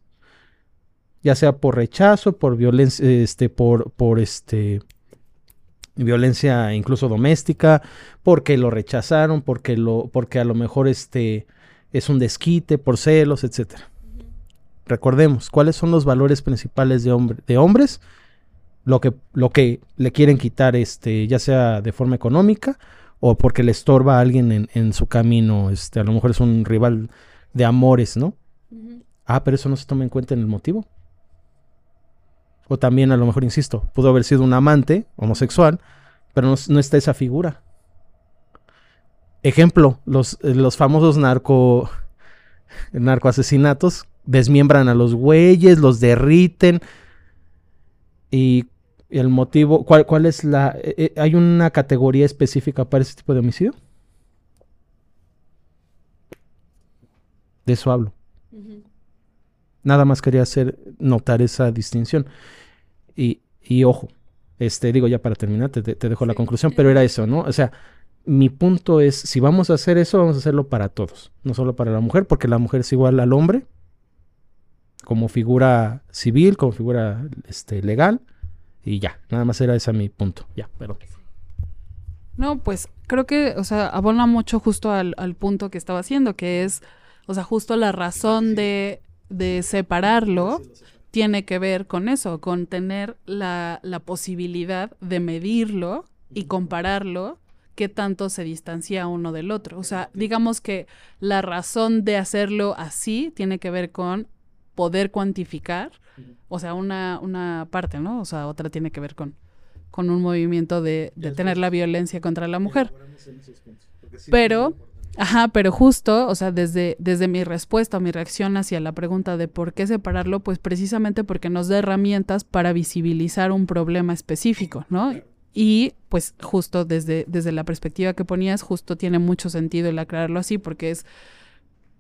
Ya sea por rechazo, por violencia, este, por, por este violencia incluso doméstica, porque lo rechazaron, porque lo, porque a lo mejor este es un desquite, por celos, etcétera. Recordemos, ¿cuáles son los valores principales de, hombre, de hombres? Lo que, lo que le quieren quitar, este, ya sea de forma económica o porque le estorba a alguien en, en su camino, este, a lo mejor es un rival de amores, ¿no? Ah, pero eso no se toma en cuenta en el motivo. O también, a lo mejor, insisto, pudo haber sido un amante homosexual, pero no, no está esa figura. Ejemplo, los, eh, los famosos narco, narcoasesinatos desmiembran a los güeyes, los derriten. Y, y el motivo, ¿cuál, cuál es la... eh, eh, ¿Hay una categoría específica para ese tipo de homicidio? De eso hablo. Nada más quería hacer notar esa distinción. Y, y ojo, este, digo ya para terminar, te, te dejo la conclusión, pero era eso, ¿no? O sea, mi punto es, si vamos a hacer eso, vamos a hacerlo para todos, no solo para la mujer, porque la mujer es igual al hombre, como figura civil, como figura este, legal, y ya, nada más era ese mi punto, ya, pero... No, pues creo que, o sea, abona mucho justo al, al punto que estaba haciendo, que es, o sea, justo la razón de, de separarlo tiene que ver con eso, con tener la, la posibilidad de medirlo y compararlo qué tanto se distancia uno del otro. O sea, digamos que la razón de hacerlo así tiene que ver con poder cuantificar, o sea, una, una parte, ¿no? O sea, otra tiene que ver con, con un movimiento de, de tener la violencia contra la mujer. Pero, ajá, pero justo, o sea, desde, desde mi respuesta o mi reacción hacia la pregunta de por qué separarlo, pues precisamente porque nos da herramientas para visibilizar un problema específico, ¿no? Y pues justo desde, desde la perspectiva que ponías, justo tiene mucho sentido el aclararlo así, porque es,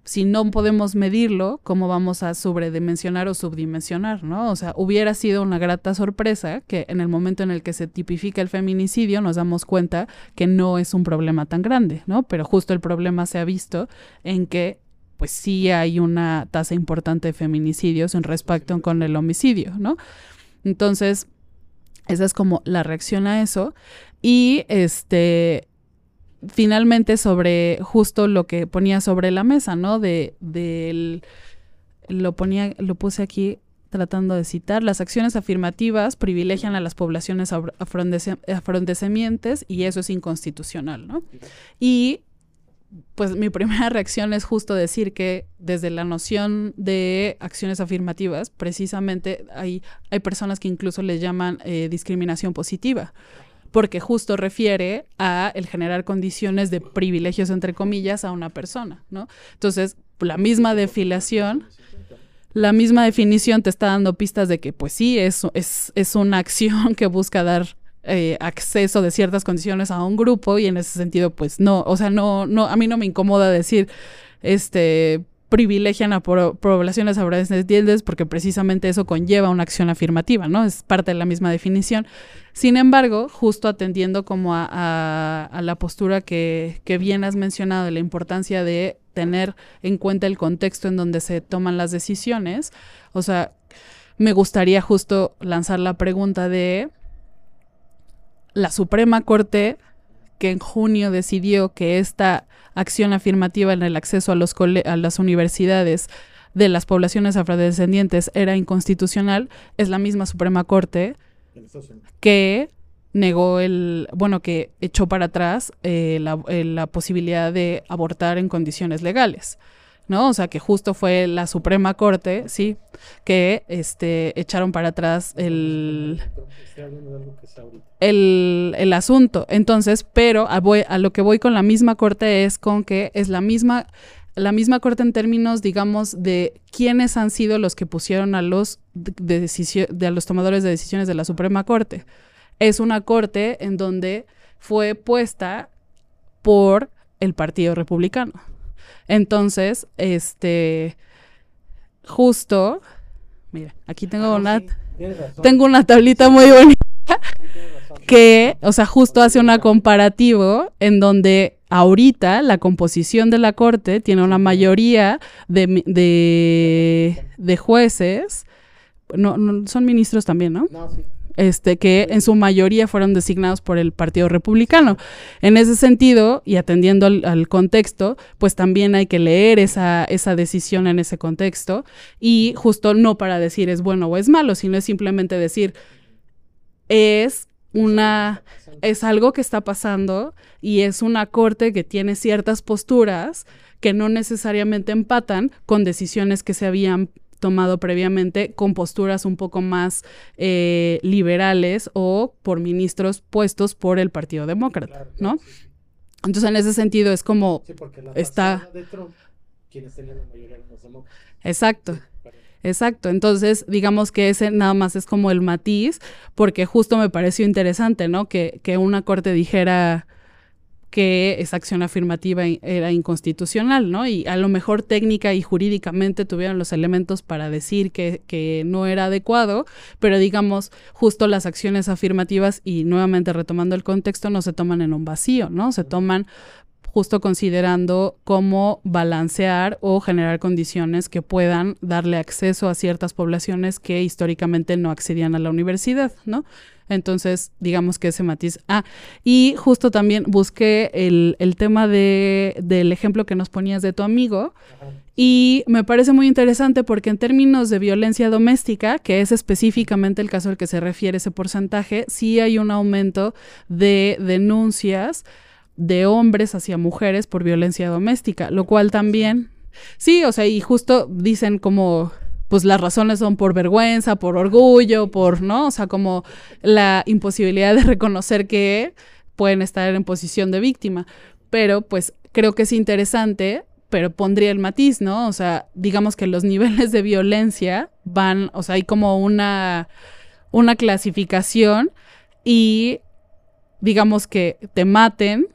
si no podemos medirlo, ¿cómo vamos a sobredimensionar o subdimensionar, no? O sea, hubiera sido una grata sorpresa que en el momento en el que se tipifica el feminicidio nos damos cuenta que no es un problema tan grande, ¿no? Pero justo el problema se ha visto en que pues sí hay una tasa importante de feminicidios en respecto con el homicidio, ¿no? Entonces, esa es como la reacción a eso. Y este, finalmente sobre justo lo que ponía sobre la mesa, ¿no? De, del, lo ponía, lo puse aquí tratando de citar, las acciones afirmativas privilegian a las poblaciones afrodescendientes y eso es inconstitucional, ¿no? Y pues mi primera reacción es justo decir que desde la noción de acciones afirmativas, precisamente hay, hay personas que incluso les llaman eh, discriminación positiva, porque justo refiere a el generar condiciones de privilegios, entre comillas, a una persona, ¿no? Entonces, la misma definición, la misma definición te está dando pistas de que, pues sí, es, es, es una acción que busca dar eh, acceso de ciertas condiciones a un grupo y en ese sentido pues no, o sea, no, no, a mí no me incomoda decir, este, privilegian a poblaciones afrodescendientes porque precisamente eso conlleva una acción afirmativa, ¿no? Es parte de la misma definición. Sin embargo, justo atendiendo como a, a, la postura que, que, bien has mencionado de la importancia de tener en cuenta el contexto en donde se toman las decisiones, o sea, me gustaría justo lanzar la pregunta de la Suprema Corte, que en junio decidió que esta acción afirmativa en el acceso a, los a las universidades de las poblaciones afrodescendientes era inconstitucional, es la misma Suprema Corte que negó el, bueno, que echó para atrás eh, la, eh, la posibilidad de abortar en condiciones legales. ¿No? O sea, que justo fue la Suprema Corte, sí, que este, echaron para atrás el, el, el asunto. Entonces, pero a, voy, a lo que voy con la misma Corte es con que es la misma la misma corte en términos, digamos, de quiénes han sido los que pusieron a los, de, de a los tomadores de decisiones de la Suprema Corte. Es una corte en donde fue puesta por el Partido Republicano. Entonces, este, justo, mira, aquí tengo ah, una, tengo una tablita muy bonita que, o sea, justo hace una comparativo en donde ahorita la composición de la corte tiene una mayoría de, de, de jueces, no, no, son ministros también, ¿no? No, sí este, que en su mayoría fueron designados por el Partido Republicano. En ese sentido, y atendiendo al, contexto, pues también hay que leer esa, esa decisión en ese contexto y justo no para decir es bueno o es malo, sino es simplemente decir es una es algo que está pasando y es una corte que tiene ciertas posturas que no necesariamente empatan con decisiones que se habían tomado previamente con posturas un poco más eh, liberales o por ministros puestos por el Partido Demócrata, ¿no? Entonces, en ese sentido, es como está... Exacto. Exacto, entonces digamos que ese nada más es como el matiz, porque justo me pareció interesante, ¿no? Que, que una corte dijera, que esa acción afirmativa era inconstitucional, ¿no? Y a lo mejor técnica y jurídicamente tuvieron los elementos para decir que, que, no era adecuado, pero digamos, justo las acciones afirmativas, y nuevamente retomando el contexto, no se toman en un vacío, ¿no? Se toman justo considerando cómo balancear o generar condiciones que puedan darle acceso a ciertas poblaciones que históricamente no accedían a la universidad, ¿no? Entonces, digamos que ese matiz. Ah, y justo también busqué el, el tema de, del ejemplo que nos ponías de tu amigo. Y me parece muy interesante porque en términos de violencia doméstica, que es específicamente el caso al que se refiere ese porcentaje, sí hay un aumento de denuncias de hombres hacia mujeres por violencia doméstica, lo cual también, sí, o sea, y justo dicen como pues las razones son por vergüenza, por orgullo, por, ¿no? O sea, como la imposibilidad de reconocer que pueden estar en posición de víctima. Pero pues creo que es interesante, pero pondría el matiz, ¿no? O sea, digamos que los niveles de violencia van, o sea, hay como una, una clasificación y digamos que te maten,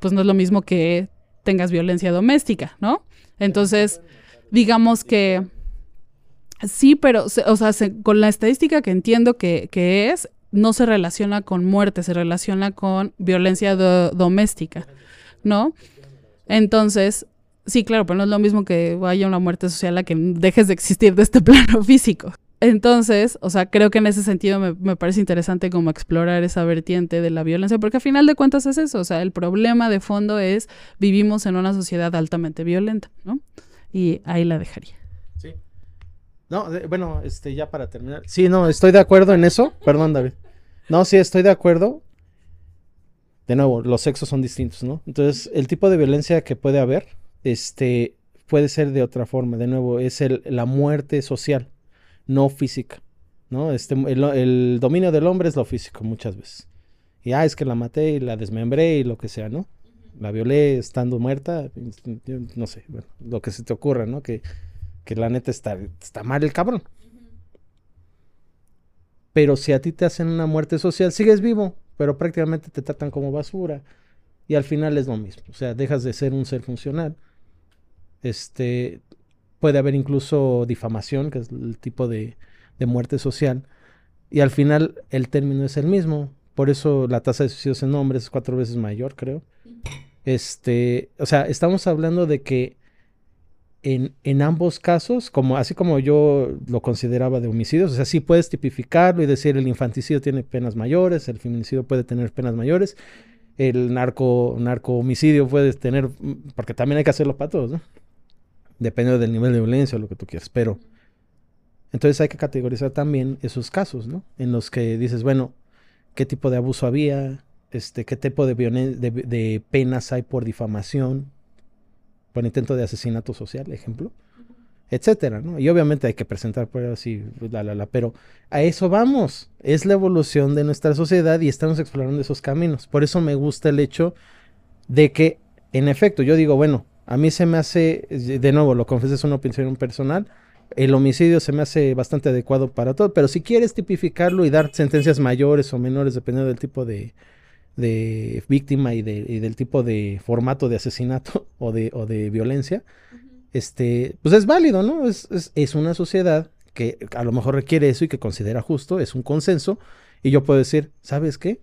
pues no es lo mismo que tengas violencia doméstica, ¿no? Entonces, digamos que Sí, pero, o sea, con la estadística que entiendo que, es, no se relaciona con muerte, se relaciona con violencia doméstica, ¿no? Entonces, sí, claro, pero no es lo mismo que vaya una muerte social a que dejes de existir de este plano físico. Entonces, o sea, creo que en ese sentido me, me, parece interesante como explorar esa vertiente de la violencia, porque a final de cuentas es eso, o sea, el problema de fondo es vivimos en una sociedad altamente violenta, ¿no? Y ahí la dejaría. No, bueno, este, ya para terminar. Sí, no, estoy de acuerdo en eso. Perdón, David. No, sí, estoy de acuerdo. De nuevo, los sexos son distintos, ¿no? Entonces, el tipo de violencia que puede haber, este, puede ser de otra forma. De nuevo, es el, la muerte social, no física, ¿no? Este, el, dominio del hombre es lo físico muchas veces. Y, ah, es que la maté y la desmembré y lo que sea, ¿no? La violé estando muerta, no sé, bueno, lo que se te ocurra, ¿no? Que que la neta está, está mal el cabrón. Pero si a ti te hacen una muerte social, sigues vivo, pero prácticamente te tratan como basura. Y al final es lo mismo. O sea, dejas de ser un ser funcional. Este, puede haber incluso difamación, que es el tipo de, de muerte social. Y al final el término es el mismo. Por eso la tasa de suicidios en hombres es cuatro veces mayor, creo. Este, o sea, estamos hablando de que en, ambos casos, como, así como yo lo consideraba de homicidios, o sea, sí puedes tipificarlo y decir el infanticidio tiene penas mayores, el feminicidio puede tener penas mayores, el narco, narco homicidio puede tener, porque también hay que hacerlo para todos, ¿no? Dependiendo del nivel de violencia o lo que tú quieras, pero entonces hay que categorizar también esos casos, ¿no? En los que dices, bueno, ¿qué tipo de abuso había? Este, ¿Qué tipo de, de penas hay por difamación? Por intento de asesinato social, ejemplo, etcétera, ¿no? Y obviamente hay que presentar pruebas y la, la, la, pero a eso vamos, es la evolución de nuestra sociedad y estamos explorando esos caminos. Por eso me gusta el hecho de que, en efecto, yo digo, bueno, a mí se me hace, de nuevo, lo confieso, es una opinión personal, el homicidio se me hace bastante adecuado para todo, pero si quieres tipificarlo y dar sentencias mayores o menores, dependiendo del tipo de, de víctima y, de, del tipo de formato de asesinato o de, o de violencia, este, pues es válido, ¿no? Es, es, una sociedad que a lo mejor requiere eso y que considera justo, es un consenso, y yo puedo decir, ¿sabes qué?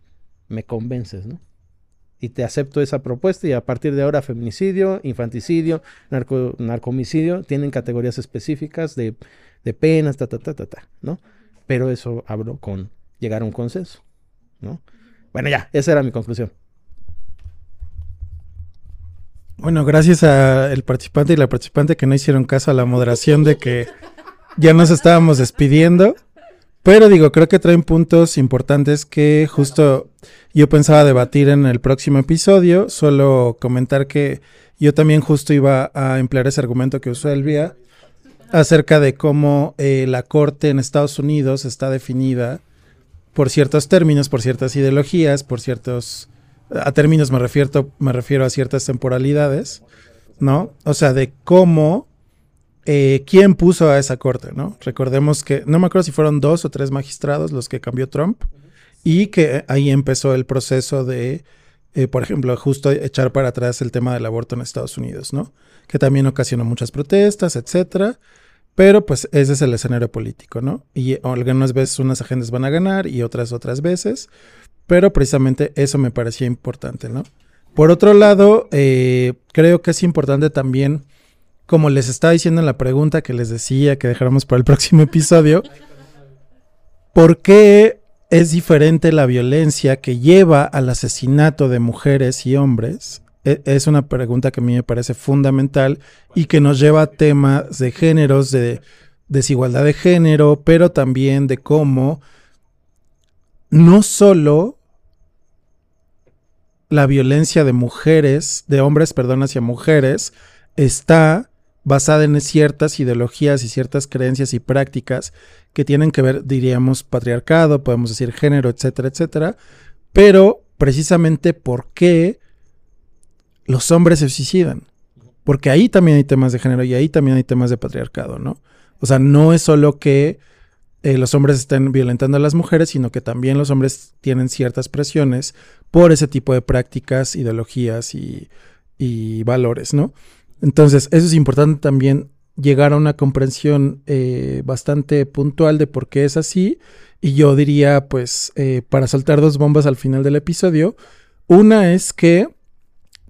Me convences, ¿no? Y te acepto esa propuesta y a partir de ahora feminicidio, infanticidio, narco, narcomicidio, tienen categorías específicas de, de penas, ta, ta, ta, ta, ta, ¿no? Pero eso hablo con llegar a un consenso, ¿no? Bueno, ya, esa era mi conclusión. Bueno, gracias al participante y la participante que no hicieron caso a la moderación de que ya nos estábamos despidiendo. Pero digo, creo que traen puntos importantes que justo yo pensaba debatir en el próximo episodio. Solo comentar que yo también justo iba a emplear ese argumento que usó Elvia acerca de cómo eh, la corte en Estados Unidos está definida por ciertos términos, por ciertas ideologías, por ciertos... A términos me refiero, me refiero a ciertas temporalidades, ¿no? O sea, de cómo... Eh, ¿Quién puso a esa corte, no? Recordemos que, no me acuerdo si fueron dos o tres magistrados los que cambió Trump, y que ahí empezó el proceso de, eh, por ejemplo, justo echar para atrás el tema del aborto en Estados Unidos, ¿no? Que también ocasionó muchas protestas, etcétera. Pero pues ese es el escenario político, ¿no? Y algunas veces unas agendas van a ganar y otras otras veces, pero precisamente eso me parecía importante, ¿no? Por otro lado, eh, creo que es importante también, como les estaba diciendo en la pregunta que les decía que dejáramos para el próximo episodio, ¿por qué es diferente la violencia que lleva al asesinato de mujeres y hombres? E, es una pregunta que a mí me parece fundamental y que nos lleva a temas de géneros, de desigualdad de género, pero también de cómo no solo la violencia de mujeres, de hombres, perdón, hacia mujeres, está basada en ciertas ideologías y ciertas creencias y prácticas que tienen que ver, diríamos, patriarcado, podemos decir género, etcétera, etcétera, pero precisamente por qué los hombres se suicidan. Porque ahí también hay temas de género y ahí también hay temas de patriarcado, ¿no? O sea, no es solo que eh, los hombres estén violentando a las mujeres, sino que también los hombres tienen ciertas presiones por ese tipo de prácticas, ideologías y, y valores, ¿no? Entonces, eso es importante también llegar a una comprensión eh, bastante puntual de por qué es así. Y yo diría, pues, eh, para soltar dos bombas al final del episodio, una es que,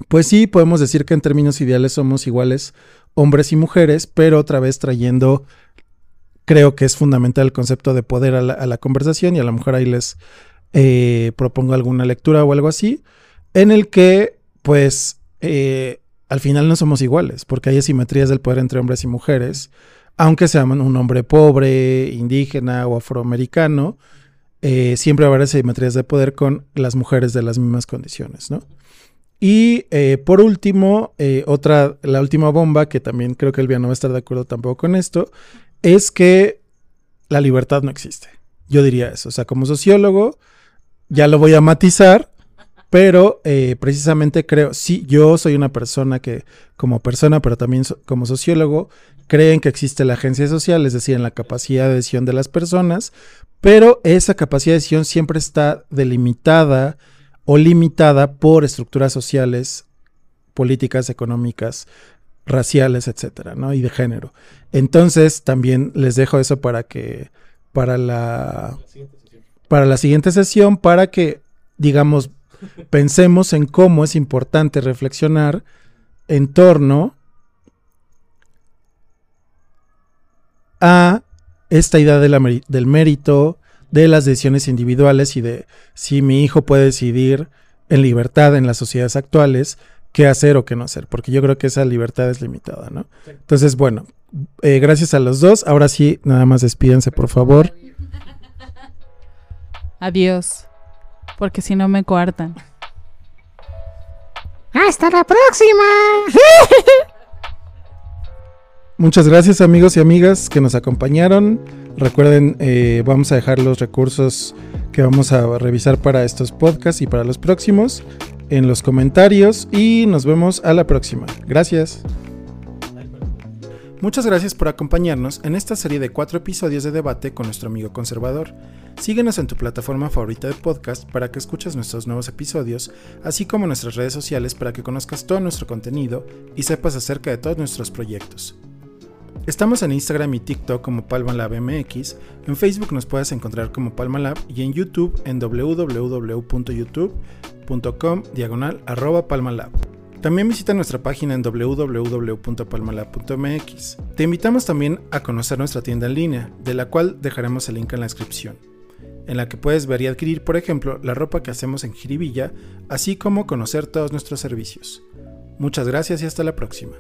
pues sí, podemos decir que en términos ideales somos iguales hombres y mujeres, pero otra vez trayendo, creo que es fundamental el concepto de poder a la, conversación y a lo mejor ahí les eh, propongo alguna lectura o algo así, en el que, pues, al final no somos iguales, porque hay asimetrías del poder entre hombres y mujeres, aunque sean un hombre pobre, indígena o afroamericano, eh, siempre haber asimetrías de poder con las mujeres de las mismas condiciones, ¿no? Y eh, por último, eh, otra, la última bomba, que también creo que Elvia no va a estar de acuerdo tampoco con esto, es que la libertad no existe. Yo diría eso. O sea, como sociólogo, ya lo voy a matizar, pero eh, precisamente creo, sí, yo soy una persona que como persona, pero también como sociólogo, creen que existe la agencia social, es decir, en la capacidad de decisión de las personas, pero esa capacidad de decisión siempre está delimitada o limitada por estructuras sociales, políticas, económicas, raciales, etcétera, ¿no? Y de género. Entonces, también les dejo eso para que, para la, para la siguiente sesión, para que, digamos, pensemos en cómo es importante reflexionar en torno a esta idea del mérito, de las decisiones individuales y de si mi hijo puede decidir en libertad en las sociedades actuales qué hacer o qué no hacer, porque yo creo que esa libertad es limitada, ¿no? Entonces, bueno, eh, gracias a los dos. Ahora sí, nada más despídense, por favor. Adiós porque si no me coartan. ¡Hasta la próxima! Muchas gracias amigos y amigas que nos acompañaron. Recuerden, eh, vamos a dejar los recursos que vamos a revisar para estos podcasts y para los próximos en los comentarios y nos vemos a la próxima. Gracias. Muchas gracias por acompañarnos en esta serie de cuatro episodios de debate con nuestro amigo conservador. Síguenos en tu plataforma favorita de podcast para que escuches nuestros nuevos episodios, así como nuestras redes sociales para que conozcas todo nuestro contenido y sepas acerca de todos nuestros proyectos. Estamos en Instagram y TikTok como PalmaLabMX, en Facebook nos puedes encontrar como PalmaLab y en YouTube en www.youtube.com diagonal arroba palmalab. También visita nuestra página en www.palmalab.mx. Te invitamos también a conocer nuestra tienda en línea, de la cual dejaremos el link en la descripción, en la que puedes ver y adquirir, por ejemplo, la ropa que hacemos en Jiribilla, así como conocer todos nuestros servicios. Muchas gracias y hasta la próxima.